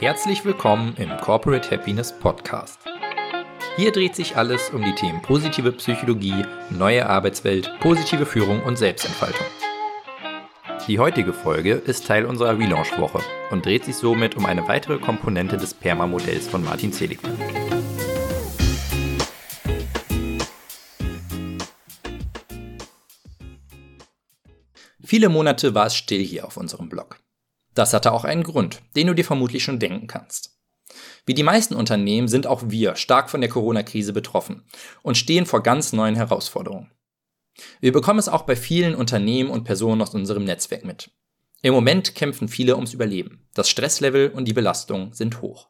Herzlich willkommen im Corporate Happiness Podcast. Hier dreht sich alles um die Themen positive Psychologie, neue Arbeitswelt, positive Führung und Selbstentfaltung. Die heutige Folge ist Teil unserer Relaunch-Woche und dreht sich somit um eine weitere Komponente des PERMA-Modells von Martin Seligman. Viele Monate war es still hier auf unserem Blog. Das hatte auch einen Grund, den du dir vermutlich schon denken kannst. Wie die meisten Unternehmen sind auch wir stark von der Corona-Krise betroffen und stehen vor ganz neuen Herausforderungen. Wir bekommen es auch bei vielen Unternehmen und Personen aus unserem Netzwerk mit. Im Moment kämpfen viele ums Überleben. Das Stresslevel und die Belastung sind hoch.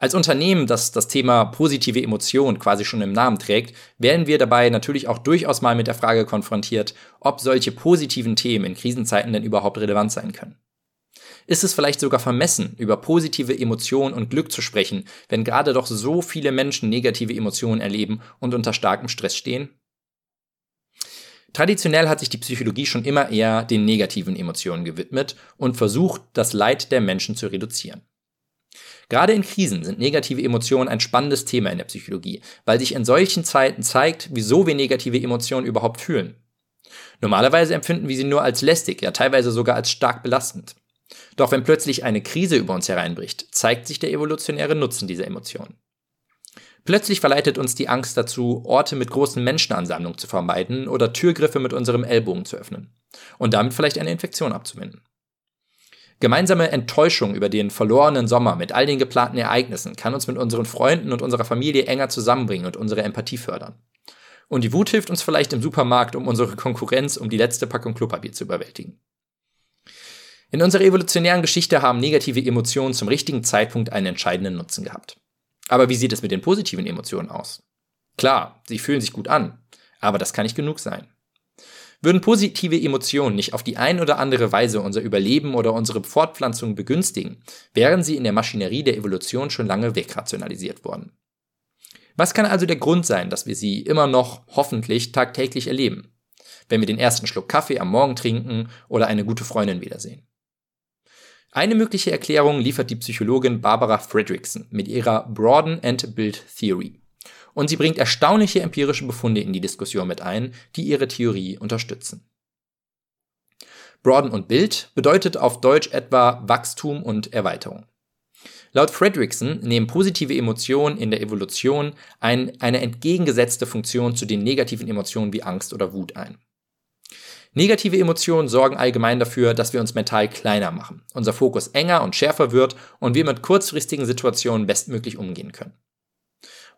Als Unternehmen, das das Thema positive Emotionen quasi schon im Namen trägt, werden wir dabei natürlich auch durchaus mal mit der Frage konfrontiert, ob solche positiven Themen in Krisenzeiten denn überhaupt relevant sein können. Ist es vielleicht sogar vermessen, über positive Emotionen und Glück zu sprechen, wenn gerade doch so viele Menschen negative Emotionen erleben und unter starkem Stress stehen? Traditionell hat sich die Psychologie schon immer eher den negativen Emotionen gewidmet und versucht, das Leid der Menschen zu reduzieren. Gerade in Krisen sind negative Emotionen ein spannendes Thema in der Psychologie, weil sich in solchen Zeiten zeigt, wieso wir negative Emotionen überhaupt fühlen. Normalerweise empfinden wir sie nur als lästig, ja teilweise sogar als stark belastend. Doch wenn plötzlich eine Krise über uns hereinbricht, zeigt sich der evolutionäre Nutzen dieser Emotionen. Plötzlich verleitet uns die Angst dazu, Orte mit großen Menschenansammlungen zu vermeiden oder Türgriffe mit unserem Ellbogen zu öffnen und damit vielleicht eine Infektion abzuwenden. Gemeinsame Enttäuschung über den verlorenen Sommer mit all den geplanten Ereignissen kann uns mit unseren Freunden und unserer Familie enger zusammenbringen und unsere Empathie fördern. Und die Wut hilft uns vielleicht im Supermarkt, um unsere Konkurrenz um die letzte Packung Klopapier zu überwältigen. In unserer evolutionären Geschichte haben negative Emotionen zum richtigen Zeitpunkt einen entscheidenden Nutzen gehabt. Aber wie sieht es mit den positiven Emotionen aus? Klar, sie fühlen sich gut an, aber das kann nicht genug sein. Würden positive Emotionen nicht auf die ein oder andere Weise unser Überleben oder unsere Fortpflanzung begünstigen, wären sie in der Maschinerie der Evolution schon lange wegrationalisiert worden. Was kann also der Grund sein, dass wir sie immer noch hoffentlich tagtäglich erleben, wenn wir den ersten Schluck Kaffee am Morgen trinken oder eine gute Freundin wiedersehen? Eine mögliche Erklärung liefert die Psychologin Barbara Fredrickson mit ihrer Broaden and Build Theory und sie bringt erstaunliche empirische Befunde in die Diskussion mit ein, die ihre Theorie unterstützen. Broaden und Bild bedeutet auf Deutsch etwa Wachstum und Erweiterung. Laut Fredrickson nehmen positive Emotionen in der Evolution ein, eine entgegengesetzte Funktion zu den negativen Emotionen wie Angst oder Wut ein. Negative Emotionen sorgen allgemein dafür, dass wir uns mental kleiner machen, unser Fokus enger und schärfer wird und wir mit kurzfristigen Situationen bestmöglich umgehen können.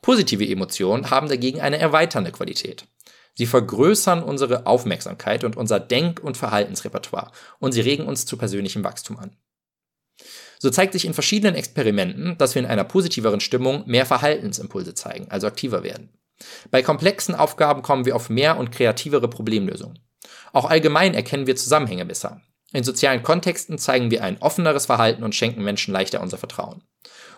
Positive Emotionen haben dagegen eine erweiternde Qualität. Sie vergrößern unsere Aufmerksamkeit und unser Denk- und Verhaltensrepertoire und sie regen uns zu persönlichem Wachstum an. So zeigt sich in verschiedenen Experimenten, dass wir in einer positiveren Stimmung mehr Verhaltensimpulse zeigen, also aktiver werden. Bei komplexen Aufgaben kommen wir auf mehr und kreativere Problemlösungen. Auch allgemein erkennen wir Zusammenhänge besser. In sozialen Kontexten zeigen wir ein offeneres Verhalten und schenken Menschen leichter unser Vertrauen.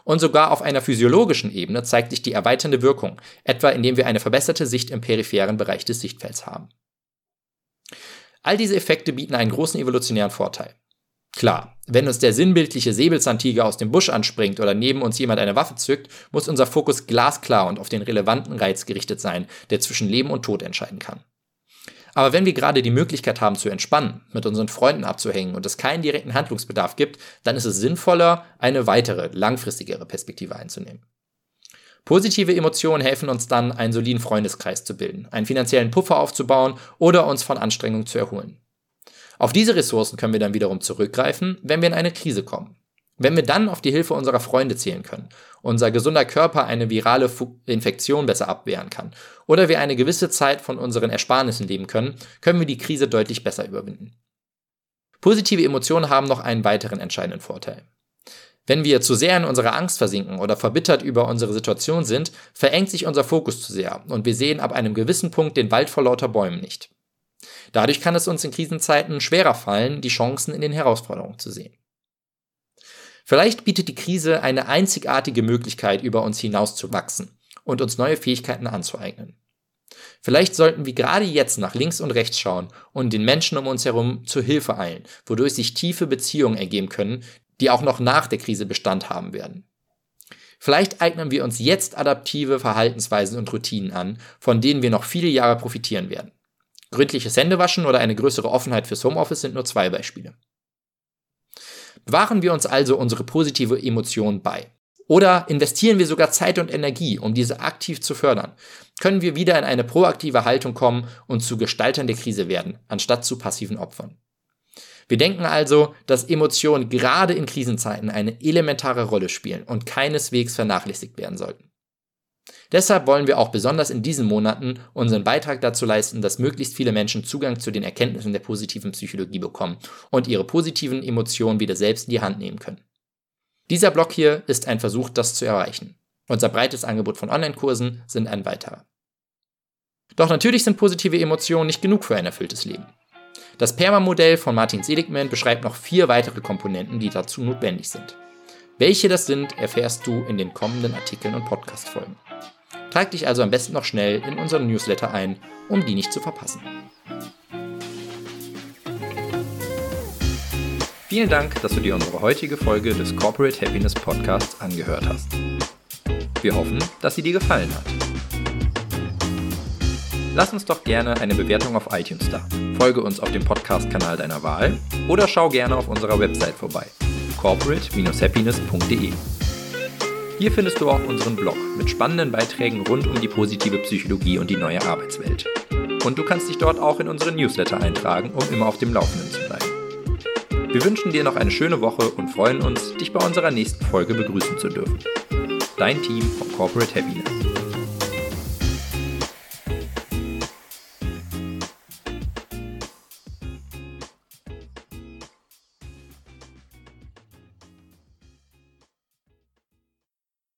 Und sogar auf einer physiologischen Ebene zeigt sich die erweiternde Wirkung, etwa indem wir eine verbesserte Sicht im peripheren Bereich des Sichtfelds haben. All diese Effekte bieten einen großen evolutionären Vorteil. Klar, wenn uns der sinnbildliche Säbelzahntiger aus dem Busch anspringt oder neben uns jemand eine Waffe zückt, muss unser Fokus glasklar und auf den relevanten Reiz gerichtet sein, der zwischen Leben und Tod entscheiden kann. Aber wenn wir gerade die Möglichkeit haben zu entspannen, mit unseren Freunden abzuhängen und es keinen direkten Handlungsbedarf gibt, dann ist es sinnvoller, eine weitere, langfristigere Perspektive einzunehmen. Positive Emotionen helfen uns dann, einen soliden Freundeskreis zu bilden, einen finanziellen Puffer aufzubauen oder uns von Anstrengungen zu erholen. Auf diese Ressourcen können wir dann wiederum zurückgreifen, wenn wir in eine Krise kommen. Wenn wir dann auf die Hilfe unserer Freunde zählen können, unser gesunder Körper eine virale Infektion besser abwehren kann oder wir eine gewisse Zeit von unseren Ersparnissen leben können, können wir die Krise deutlich besser überwinden. Positive Emotionen haben noch einen weiteren entscheidenden Vorteil. Wenn wir zu sehr in unserer Angst versinken oder verbittert über unsere Situation sind, verengt sich unser Fokus zu sehr und wir sehen ab einem gewissen Punkt den Wald vor lauter Bäumen nicht. Dadurch kann es uns in Krisenzeiten schwerer fallen, die Chancen in den Herausforderungen zu sehen. Vielleicht bietet die Krise eine einzigartige Möglichkeit, über uns hinaus zu wachsen und uns neue Fähigkeiten anzueignen. Vielleicht sollten wir gerade jetzt nach links und rechts schauen und den Menschen um uns herum zur Hilfe eilen, wodurch sich tiefe Beziehungen ergeben können, die auch noch nach der Krise Bestand haben werden. Vielleicht eignen wir uns jetzt adaptive Verhaltensweisen und Routinen an, von denen wir noch viele Jahre profitieren werden. Gründliches Händewaschen oder eine größere Offenheit fürs Homeoffice sind nur zwei Beispiele. Bewahren wir uns also unsere positive Emotion bei. Oder investieren wir sogar Zeit und Energie, um diese aktiv zu fördern, können wir wieder in eine proaktive Haltung kommen und zu Gestaltern der Krise werden, anstatt zu passiven Opfern. Wir denken also, dass Emotionen gerade in Krisenzeiten eine elementare Rolle spielen und keineswegs vernachlässigt werden sollten. Deshalb wollen wir auch besonders in diesen Monaten unseren Beitrag dazu leisten, dass möglichst viele Menschen Zugang zu den Erkenntnissen der positiven Psychologie bekommen und ihre positiven Emotionen wieder selbst in die Hand nehmen können. Dieser Blog hier ist ein Versuch, das zu erreichen. Unser breites Angebot von Online-Kursen sind ein weiterer. Doch natürlich sind positive Emotionen nicht genug für ein erfülltes Leben. Das PERMA-Modell von Martin Seligman beschreibt noch vier weitere Komponenten, die dazu notwendig sind. Welche das sind, erfährst du in den kommenden Artikeln und Podcast-Folgen. Trag dich also am besten noch schnell in unseren Newsletter ein, um die nicht zu verpassen. Vielen Dank, dass du dir unsere heutige Folge des Corporate Happiness Podcasts angehört hast. Wir hoffen, dass sie dir gefallen hat. Lass uns doch gerne eine Bewertung auf iTunes da. Folge uns auf dem Podcast-Kanal deiner Wahl oder schau gerne auf unserer Website vorbei corporate-happiness.de. Hier findest du auch unseren Blog mit spannenden Beiträgen rund um die positive Psychologie und die neue Arbeitswelt. Und du kannst dich dort auch in unseren Newsletter eintragen, um immer auf dem Laufenden zu bleiben. Wir wünschen dir noch eine schöne Woche und freuen uns, dich bei unserer nächsten Folge begrüßen zu dürfen. Dein Team von Corporate Happiness.